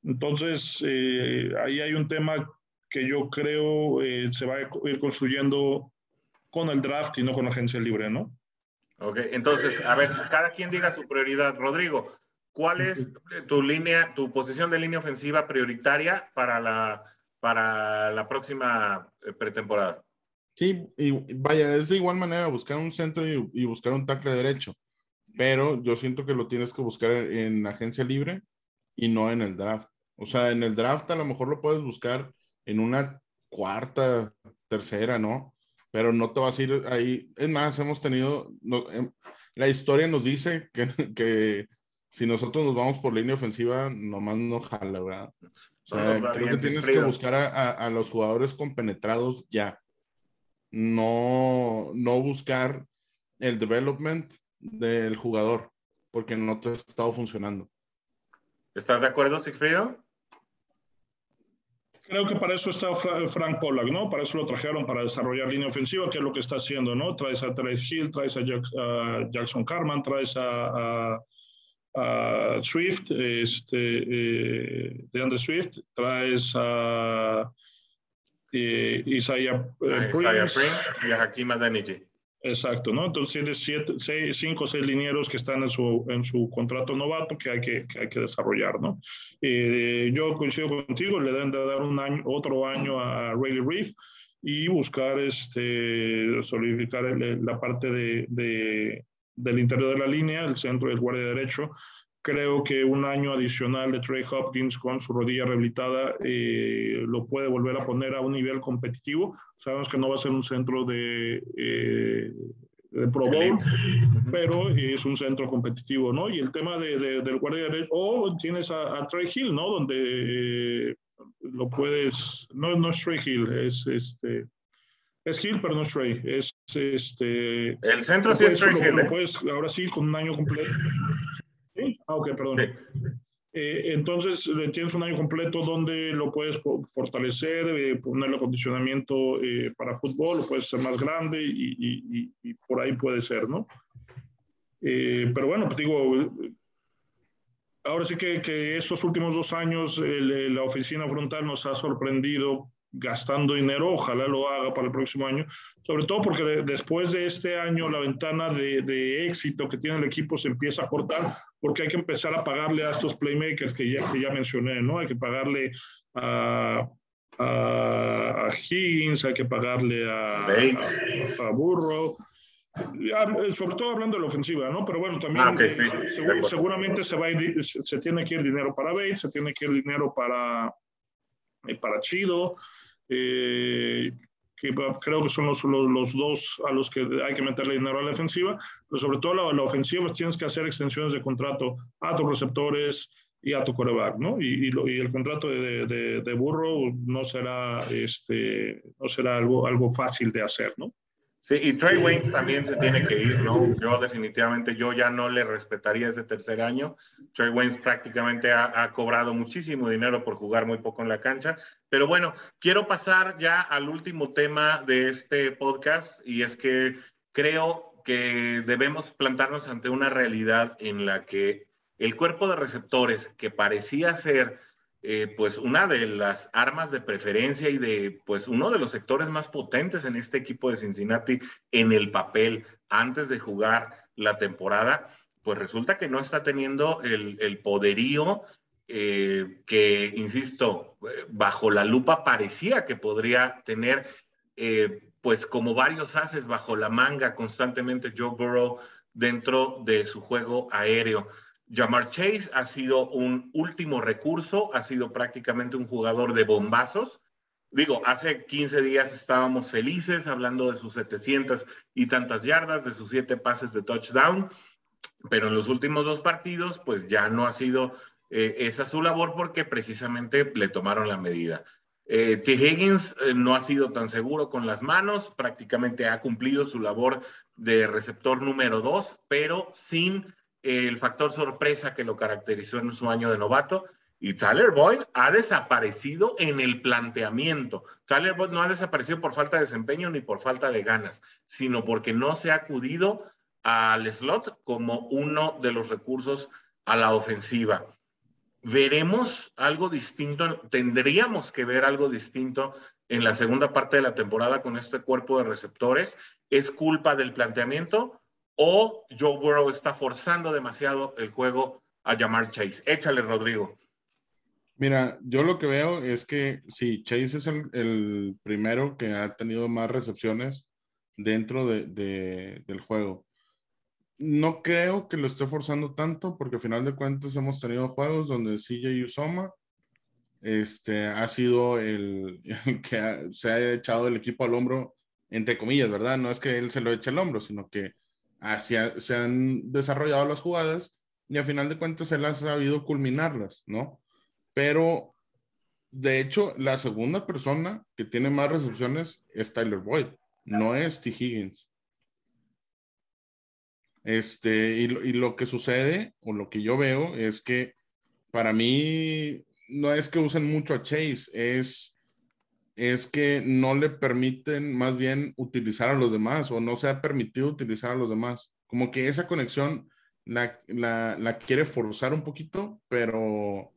entonces, eh, ahí hay un tema que yo creo eh, se va a ir construyendo con el draft y no con la agencia libre, ¿no? Ok, entonces, a ver, cada quien diga su prioridad. Rodrigo, ¿cuál es tu línea, tu posición de línea ofensiva prioritaria para la, para la próxima eh, pretemporada? Sí, y vaya, es de igual manera buscar un centro y, y buscar un tackle derecho, pero yo siento que lo tienes que buscar en agencia libre y no en el draft. O sea, en el draft a lo mejor lo puedes buscar en una cuarta, tercera, ¿no? Pero no te vas a ir ahí. Es más, hemos tenido, em, la historia nos dice que, [laughs] que, si nosotros nos vamos por línea ofensiva, nomás no jala, ¿verdad? O sea, creo que tienes que buscar a, a, los jugadores compenetrados ya. No, no buscar el development del jugador, porque no te ha estado funcionando. ¿Estás de acuerdo, Sigfrido? Creo que para eso está Frank Pollack, ¿no? Para eso lo trajeron, para desarrollar línea ofensiva, que es lo que está haciendo, ¿no? Traes a Trace Hill, traes a, Jackson Carman, traes a, Swift, este, eh, de Andre Swift, traes a eh, Isaiah, eh, Prince, y a Hakim Adeniji. Exacto, ¿no? Entonces tiene siete, seis, cinco o seis linieros que están en su, en su contrato novato que hay que, que hay que desarrollar, ¿no? Eh, yo coincido contigo, le deben de dar un año, otro año a Rayleigh Reef y buscar este, solidificar la parte de, del interior de la línea, el centro del guardia derecho, Creo que un año adicional de Trey Hopkins con su rodilla rehabilitada eh, lo puede volver a poner a un nivel competitivo. Sabemos que no va a ser un centro de, eh, de Pro Bowl, pero es un centro competitivo, ¿no? Y el tema de, del guardia derecho, o tienes a, Trey Hill, ¿no? Donde eh, lo puedes, no, no es Trey Hill, es este. Es Hill, pero no es Trey. Es este. El centro sí es Trey Hill. puedes, ahora sí, con un año completo. Ah, ok, perdón. Eh, entonces tienes un año completo donde lo puedes fortalecer, eh, ponerle acondicionamiento eh, para fútbol, lo puedes hacer más grande y, por ahí puede ser, ¿no? pero bueno, pues digo, ahora sí que, que estos últimos dos años la oficina frontal nos ha sorprendido gastando dinero, ojalá lo haga para el próximo año, sobre todo porque después de este año la ventana de, éxito que tiene el equipo se empieza a cortar, porque hay que empezar a pagarle a estos playmakers que ya, que ya mencioné, ¿no? Hay que pagarle a, a, Higgins, hay que pagarle a, a, Burrow, sobre todo hablando de la ofensiva, ¿no? Pero bueno, también ah, seguramente se va a ir, se tiene que ir dinero para Bates, se tiene que ir dinero para, eh, para Chido, eh, que creo que son los, los, dos a los que hay que meterle dinero a la defensiva, pero sobre todo la, la ofensiva pues tienes que hacer extensiones de contrato a tus receptores, y a tu coreback, ¿no? Y, y, el contrato de, de, de, Burrow no será, este, no será algo, algo fácil de hacer, ¿no? Sí, y Trey Wayne también se tiene que ir, ¿no? Yo definitivamente, yo ya no le respetaría ese tercer año. Trey Wayne prácticamente ha, ha, cobrado muchísimo dinero por jugar muy poco en la cancha. Pero bueno, quiero pasar ya al último tema de este podcast y es que creo que debemos plantarnos ante una realidad en la que el cuerpo de receptores, que parecía ser eh, pues una de las armas de preferencia y de pues uno de los sectores más potentes en este equipo de Cincinnati en el papel antes de jugar la temporada, pues resulta que no está teniendo el, poderío eh, que, insisto, bajo la lupa parecía que podría tener, eh, pues como varios haces bajo la manga constantemente Joe Burrow dentro de su juego aéreo. Jamar Chase ha sido un último recurso, ha sido prácticamente un jugador de bombazos. Digo, hace 15 días estábamos felices hablando de sus 700 y tantas yardas, de sus siete pases de touchdown, pero en los últimos dos partidos, pues ya no ha sido eh, esa su labor porque precisamente le tomaron la medida. Eh, T. Higgins eh, no ha sido tan seguro con las manos, prácticamente ha cumplido su labor de receptor número dos, pero sin el factor sorpresa que lo caracterizó en su año de novato. Y Tyler Boyd ha desaparecido en el planteamiento. Tyler Boyd no ha desaparecido por falta de desempeño ni por falta de ganas, sino porque no se ha acudido al slot como uno de los recursos a la ofensiva. ¿Veremos algo distinto? ¿Tendríamos que ver algo distinto en la segunda parte de la temporada con este cuerpo de receptores? ¿Es culpa del planteamiento o Joe Burrow está forzando demasiado el juego a llamar Chase. Échale, Rodrigo. Mira, yo lo que veo es que sí, Chase es el, primero que ha tenido más recepciones dentro de, del juego. No creo que lo esté forzando tanto porque al final de cuentas hemos tenido juegos donde CJ Usoma este, ha sido el, [laughs] que se ha echado el equipo al hombro, entre comillas, ¿verdad? No es que él se lo eche al hombro, sino que hacia, se han desarrollado las jugadas y a final de cuentas él ha sabido culminarlas, ¿no? Pero de hecho, la segunda persona que tiene más recepciones es Tyler Boyd, no es T. Higgins. Este, y, y lo que sucede, o lo que yo veo, es que para mí no es que usen mucho a Chase, es es que no le permiten más bien utilizar a los demás o no se ha permitido utilizar a los demás. Como que esa conexión la, la, quiere forzar un poquito, pero,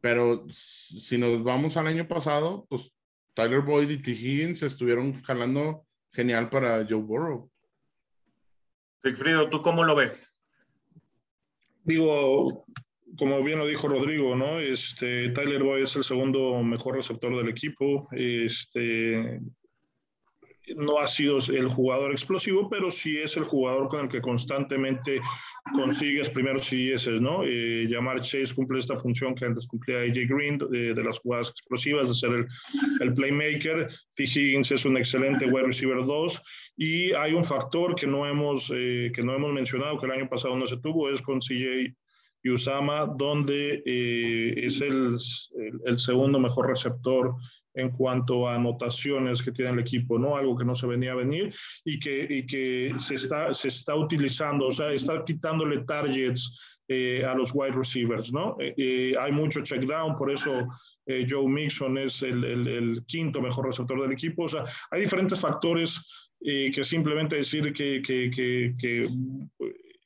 pero si nos vamos al año pasado, pues Tyler Boyd y T. Higgins estuvieron jalando genial para Joe Burrow. Sigfrido, ¿tú cómo lo ves? Digo, como bien lo dijo Rodrigo, ¿no? Este, Tyler Boyd es el segundo mejor receptor del equipo. Este, no ha sido el jugador explosivo, pero sí es el jugador con el que constantemente consigues primeros CDS, ¿no? Eh, llamar Chase cumple esta función que antes cumplía AJ Green, de, las jugadas explosivas, de ser el, el, playmaker. T. Higgins es un excelente wide receiver 2. Y hay un factor que no, hemos, eh, que no hemos mencionado, que el año pasado no se tuvo, es con CJ y Usama, donde eh, es el, el, segundo mejor receptor en cuanto a anotaciones que tiene el equipo, ¿no? Algo que no se venía a venir y que, y que se, está, se está utilizando, o sea, está quitándole targets eh, a los wide receivers, ¿no? Eh, hay mucho check down, por eso Joe Mixon es el, el, quinto mejor receptor del equipo, o sea, hay diferentes factores que simplemente decir que, que, que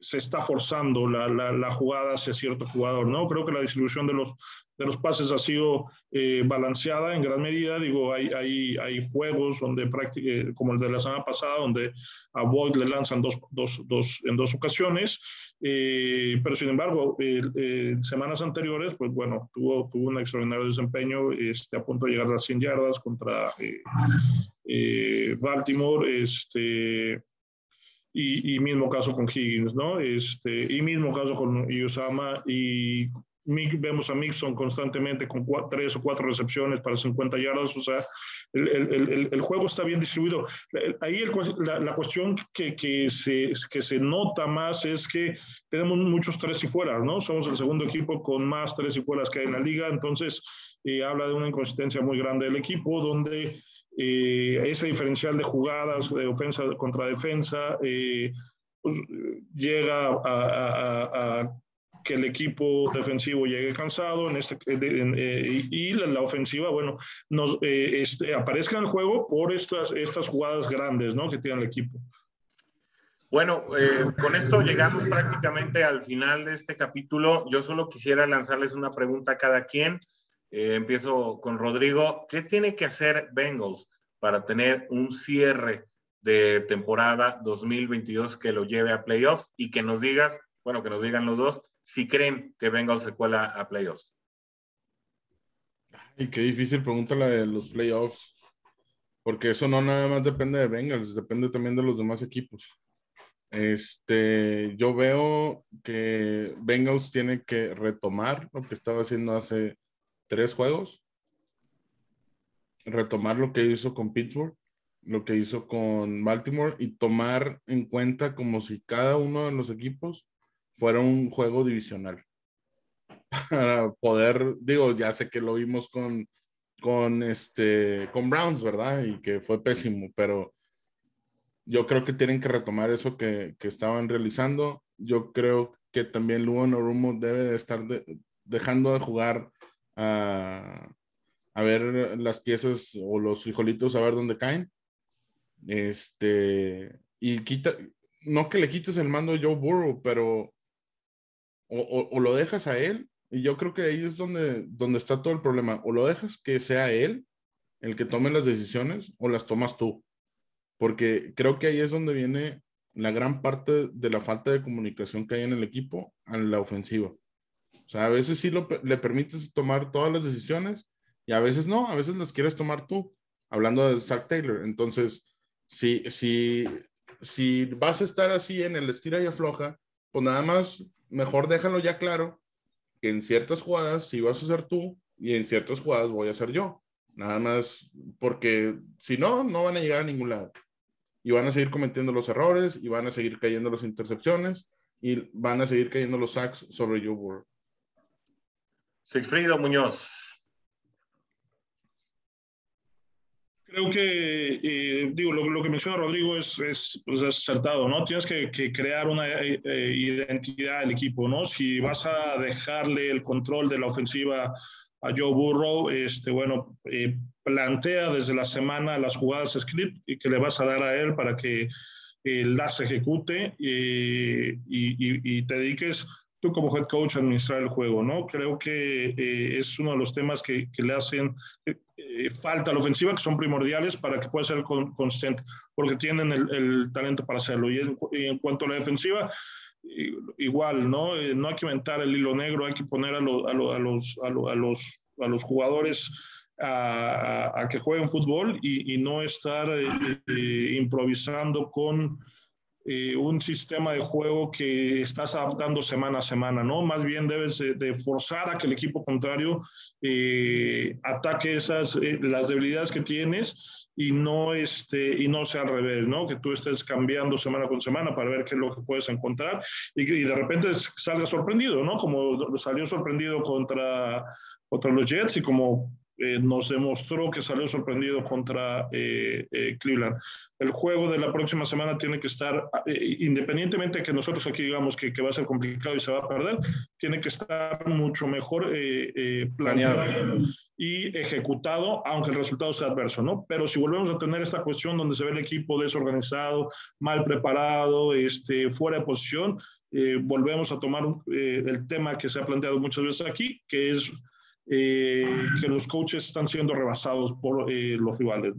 se está forzando la, la, jugada hacia cierto jugador, ¿no? Creo que la distribución de los, de los pases ha sido eh, balanceada en gran medida. Digo, hay, hay, hay juegos donde eh, como el de la semana pasada, donde a Boyd le lanzan dos, dos, dos en dos ocasiones, eh, pero sin embargo, semanas anteriores, pues bueno, tuvo, tuvo un extraordinario desempeño, este, a punto de llegar a las 100 yardas contra Baltimore, este y, mismo caso con Higgins, ¿no? Este, y mismo caso con Usama y vemos a Mixon constantemente con tres o cuatro recepciones para 50 yardas, o sea, el, juego está bien distribuido. Ahí la, cuestión que, que, se, que se nota más es que tenemos muchos tres y fuera, ¿no? Somos el segundo equipo con más tres y fueras que hay en la liga, entonces eh, habla de una inconsistencia muy grande del equipo, donde eh, ese diferencial de jugadas de ofensa contra defensa eh, pues, llega a, que el equipo defensivo llegue cansado en este, eh, y, la, ofensiva, bueno, nos, este, aparezca en el juego por estas, estas jugadas grandes ¿no? que tiene el equipo. Bueno, con esto llegamos prácticamente al final de este capítulo. Yo solo quisiera lanzarles una pregunta a cada quien. Eh, empiezo con Rodrigo. ¿Qué tiene que hacer Bengals para tener un cierre de temporada 2022 que lo lleve a playoffs y que nos digas, bueno, que nos digan los dos, si creen que Bengals se cuela a playoffs? Y qué difícil pregunta la de los playoffs, porque eso no nada más depende de Bengals, depende también de los demás equipos. Este, yo veo que Bengals tiene que retomar lo que estaba haciendo hace tres juegos, retomar lo que hizo con Pittsburgh, lo que hizo con Baltimore y tomar en cuenta como si cada uno de los equipos fuera un juego divisional. [laughs] Para poder, digo, ya sé que lo vimos con, con, este, con Browns, ¿verdad? Y que fue pésimo, pero yo creo que tienen que retomar eso que, que estaban realizando. Yo creo que también Lugo Norumo debe de estar dejando de jugar a, ver las piezas o los frijolitos a ver dónde caen. Este, y quita, no que le quites el mando a Joe Burrow, pero o, lo dejas a él, y yo creo que ahí es donde, donde está todo el problema. O lo dejas que sea él el que tome las decisiones, o las tomas tú. Porque creo que ahí es donde viene la gran parte de la falta de comunicación que hay en el equipo en la ofensiva. O sea, a veces sí le permites tomar todas las decisiones y a veces no, a veces las quieres tomar tú, hablando de Zach Taylor. Entonces, si, si, si vas a estar así en el estira y afloja, pues nada más, mejor déjalo ya claro que en ciertas jugadas sí vas a ser tú y en ciertas jugadas voy a ser yo. Nada más porque si no, no van a llegar a ningún lado. Y van a seguir cometiendo los errores y van a seguir cayendo las intercepciones y van a seguir cayendo los sacks sobre Joe Burrow. Sigfrido Muñoz. Creo que, eh, digo, lo, que menciona Rodrigo es, es, pues, acertado, ¿no? Tienes que, crear una eh, eh, identidad del equipo, ¿no? Si vas a dejarle el control de la ofensiva a Joe Burrow, este, bueno, plantea desde la semana las jugadas script que le vas a dar a él para que las ejecute y, y, te dediques tú como head coach administrar el juego, ¿no? Creo que eh, es uno de los temas que, le hacen eh, falta a la ofensiva, que son primordiales para que pueda ser constante, porque tienen el, talento para hacerlo. Y en, cuanto a la defensiva, igual, ¿no? Eh, no hay que inventar el hilo negro, hay que poner a, los, a, los, a, los, a los jugadores a, que jueguen fútbol y, y no estar improvisando con eh, un sistema de juego que estás adaptando semana a semana, ¿no? Más bien debes de, forzar a que el equipo contrario eh, ataque esas, eh, las debilidades que tienes y no, este, y no sea al revés, ¿no? Que tú estés cambiando semana con semana para ver qué es lo que puedes encontrar y, y de repente salga sorprendido, ¿no? Como salió sorprendido contra, contra los Jets y como eh, nos demostró que salió sorprendido contra eh, eh, Cleveland. El juego de la próxima semana tiene que estar, independientemente de que nosotros aquí digamos que, que, va a ser complicado y se va a perder, tiene que estar mucho mejor planeado y ejecutado, aunque el resultado sea adverso, ¿no? Pero si volvemos a tener esta cuestión donde se ve el equipo desorganizado, mal preparado, este, fuera de posición, volvemos a tomar el tema que se ha planteado muchas veces aquí, que es eh, que los coaches están siendo rebasados por eh, los rivales.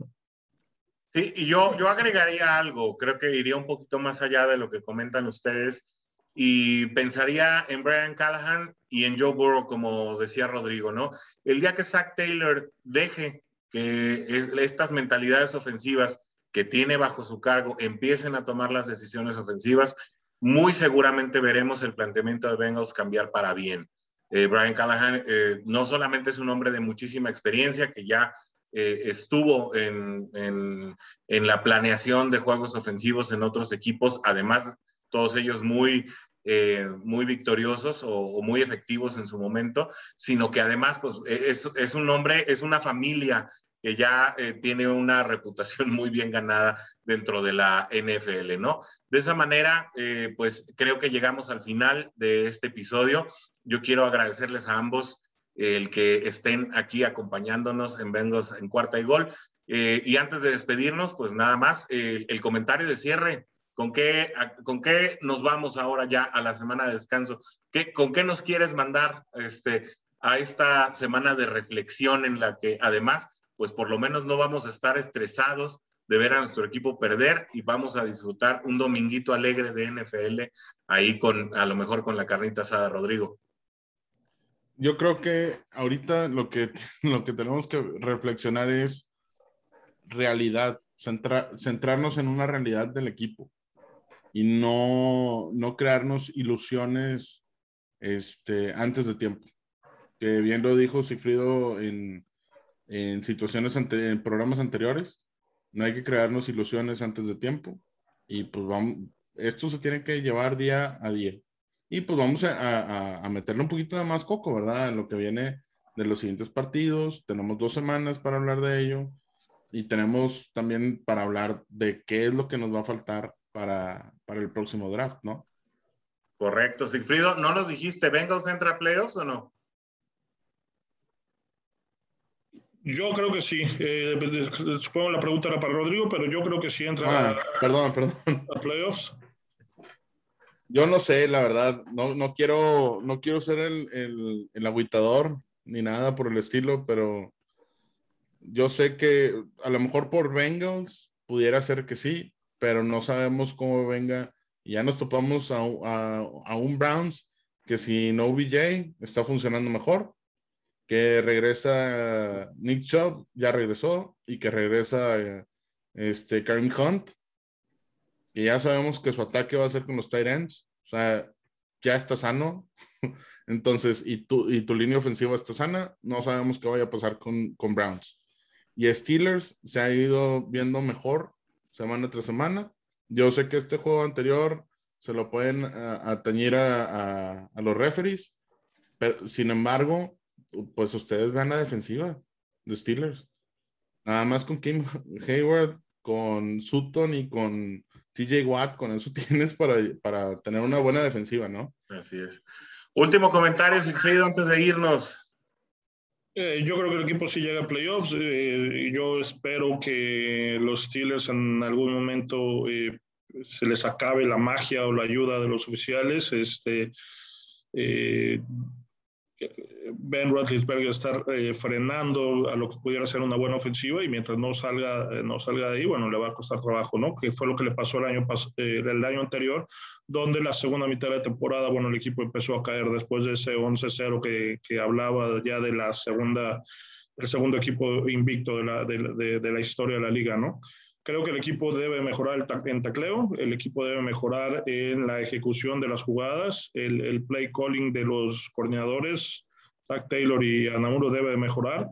Sí, y yo, yo agregaría algo, creo que iría un poquito más allá de lo que comentan ustedes y pensaría en Brian Callahan y en Joe Burrow, como decía Rodrigo, ¿no? El día que Zach Taylor deje que estas mentalidades ofensivas que tiene bajo su cargo empiecen a tomar las decisiones ofensivas, muy seguramente veremos el planteamiento de Bengals cambiar para bien. Eh, Brian Callahan eh, no solamente es un hombre de muchísima experiencia, que ya eh, estuvo en, en, la planeación de juegos ofensivos en otros equipos, además todos ellos muy, muy victoriosos o, muy efectivos en su momento, sino que además pues, e, es, es un hombre, es una familia que ya eh, tiene una reputación [laughs] muy bien ganada dentro de la NFL, ¿no? De esa manera, pues creo que llegamos al final de este episodio. Yo quiero agradecerles a ambos el que estén aquí acompañándonos en Bengals en cuarta y gol. Eh, y antes de despedirnos, pues nada más, el, comentario de cierre. ¿Con qué, ¿Con qué nos vamos ahora ya a la semana de descanso? ¿Qué, ¿Con qué nos quieres mandar este, a esta semana de reflexión en la que además, pues por lo menos no vamos a estar estresados de ver a nuestro equipo perder y vamos a disfrutar un dominguito alegre de NFL ahí con, a lo mejor con la carnita asada, Rodrigo yo creo que ahorita lo que, [laughs] lo que tenemos que reflexionar es realidad, centrarnos en una realidad del equipo y no, no crearnos ilusiones este, antes de tiempo. Que bien lo dijo Cifrido en, en situaciones, en programas anteriores, no hay que crearnos ilusiones antes de tiempo y pues vamos, esto se tiene que llevar día a día. Y pues vamos a, meterle un poquito de más coco, ¿verdad? En lo que viene de los siguientes partidos. Tenemos dos semanas para hablar de ello. Y tenemos también para hablar de qué es lo que nos va a faltar para, para el próximo draft, ¿no? Correcto, Sigfrido. ¿No nos dijiste, ¿Bengals entra a playoffs o no? Yo creo que sí. Eh, supongo la pregunta era para Rodrigo, pero yo creo que sí entra ah, perdón, perdón. a playoffs. Yo no sé, la verdad, no, no quiero, no quiero ser el, el, el agüitador ni nada por el estilo, pero yo sé que a lo mejor por Bengals pudiera ser que sí, pero no sabemos cómo venga. Ya nos topamos a, a, a, un Browns que si no OBJ está funcionando mejor, que regresa Nick Chubb, ya regresó, y que regresa este Karim Hunt, y ya sabemos que su ataque va a ser con los tight ends, o sea, ya está sano. [laughs] Entonces, y tu, y tu línea ofensiva está sana, no sabemos qué vaya a pasar con, con Browns. Y Steelers se ha ido viendo mejor semana tras semana. Yo sé que este juego anterior se lo pueden atañir a, a, los referees, pero sin embargo, pues ustedes van a defensiva de Steelers. Nada más con Kim Hayward, con Sutton y con TJ Watt, con eso [laughs] tienes para, para tener una buena defensiva, ¿no? Así es. Último comentario, Sigfrido, antes de irnos. Eh, yo creo que el equipo sí llega a playoffs. Eh, yo espero que los Steelers en algún momento eh, se les acabe la magia o la ayuda de los oficiales. Este, Ben Roethlisberger estar eh, frenando a lo que pudiera ser una buena ofensiva y mientras no salga, eh, no salga de ahí, bueno, le va a costar trabajo, ¿no? Que fue lo que le pasó el año, eh, el año anterior, donde la segunda mitad de temporada, bueno, el equipo empezó a caer después de ese 11-0 que, que, hablaba ya de la segunda, del segundo equipo invicto de la, de la historia de la liga, ¿no? Creo que el equipo debe mejorar en tacleo, el equipo debe mejorar en la ejecución de las jugadas, el, el play calling de los coordinadores, Zach Taylor y Anamuro debe mejorar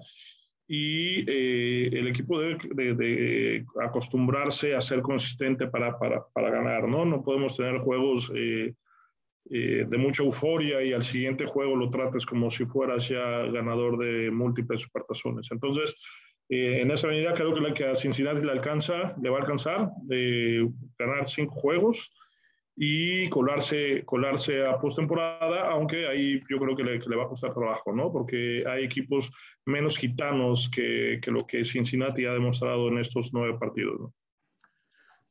y eh, el equipo debe de, acostumbrarse a ser consistente para, para, para, ganar, ¿no? No podemos tener juegos eh, eh, de mucha euforia y al siguiente juego lo trates como si fueras ya ganador de múltiples supertazones. Entonces, eh, en esa medida creo que, que a Cincinnati le alcanza, le va a alcanzar eh, ganar cinco juegos y colarse, colarse a postemporada, aunque ahí yo creo que le, va a costar trabajo, ¿no? Porque hay equipos menos gitanos que, que, lo que Cincinnati ha demostrado en estos nueve partidos, ¿no?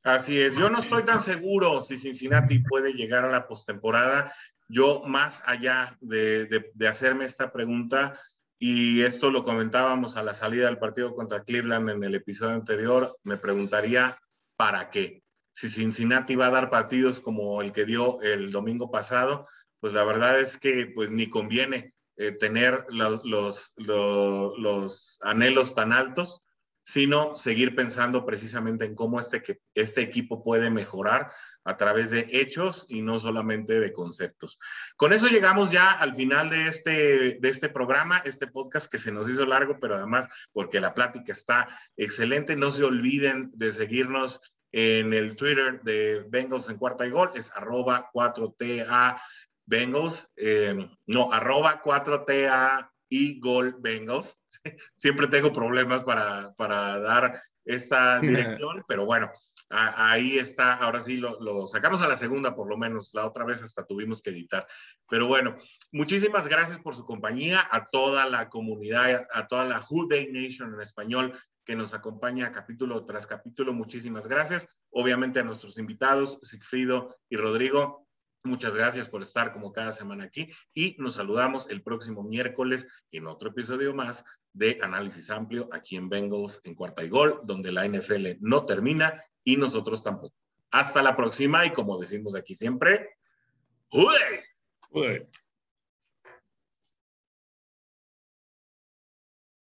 Así es, yo no estoy tan seguro si Cincinnati puede llegar a la postemporada. Yo, más allá de, de hacerme esta pregunta, y esto lo comentábamos a la salida del partido contra Cleveland en el episodio anterior, me preguntaría, ¿para qué? Si Cincinnati va a dar partidos como el que dio el domingo pasado, pues la verdad es que pues ni conviene eh, tener los, los, los, anhelos tan altos sino seguir pensando precisamente en cómo este, este equipo puede mejorar a través de hechos y no solamente de conceptos. Con eso llegamos ya al final de este, de este programa, este podcast que se nos hizo largo, pero además porque la plática está excelente. No se olviden de seguirnos en el Twitter de Bengals en cuarta y gol, es arroba 4TA Bengals, eh, no, arroba 4TA y Gol Bengals. [laughs] Siempre tengo problemas para, para dar esta [laughs] dirección, pero bueno, ahí está, ahora sí lo, sacamos a la segunda por lo menos, la otra vez hasta tuvimos que editar. Pero bueno, muchísimas gracias por su compañía, a toda la comunidad, a toda la Who Day Nation en español que nos acompaña capítulo tras capítulo, muchísimas gracias. Obviamente a nuestros invitados, Sigfrido y Rodrigo, Muchas gracias por estar como cada semana aquí y nos saludamos el próximo miércoles en otro episodio más de Análisis Amplio aquí en Bengals en Cuarta y Gol, donde la NFL no termina y nosotros tampoco. Hasta la próxima y como decimos aquí siempre, ¡Jude!